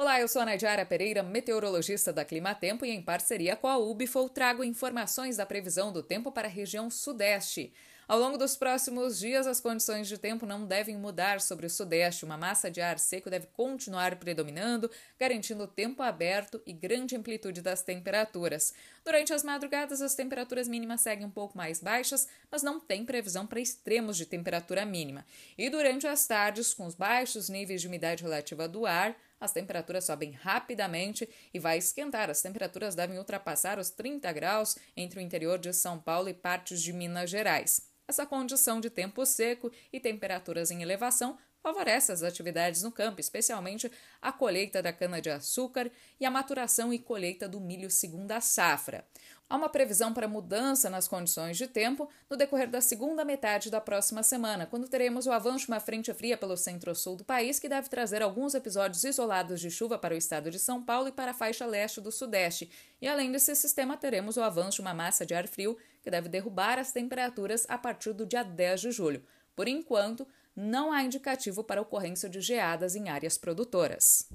Olá, eu sou a Nadiara Pereira, meteorologista da Climatempo e em parceria com a Ubifol trago informações da previsão do tempo para a região sudeste. Ao longo dos próximos dias, as condições de tempo não devem mudar sobre o sudeste. Uma massa de ar seco deve continuar predominando, garantindo tempo aberto e grande amplitude das temperaturas. Durante as madrugadas, as temperaturas mínimas seguem um pouco mais baixas, mas não tem previsão para extremos de temperatura mínima. E durante as tardes, com os baixos níveis de umidade relativa do ar, as temperaturas sobem rapidamente e vai esquentar. As temperaturas devem ultrapassar os 30 graus entre o interior de São Paulo e partes de Minas Gerais. Essa condição de tempo seco e temperaturas em elevação favorece as atividades no campo, especialmente a colheita da cana-de-açúcar e a maturação e colheita do milho segunda safra. Há uma previsão para mudança nas condições de tempo no decorrer da segunda metade da próxima semana, quando teremos o avanço de uma frente fria pelo centro-sul do país, que deve trazer alguns episódios isolados de chuva para o estado de São Paulo e para a faixa leste do sudeste. E além desse sistema, teremos o avanço de uma massa de ar frio, que deve derrubar as temperaturas a partir do dia 10 de julho. Por enquanto, não há indicativo para ocorrência de geadas em áreas produtoras.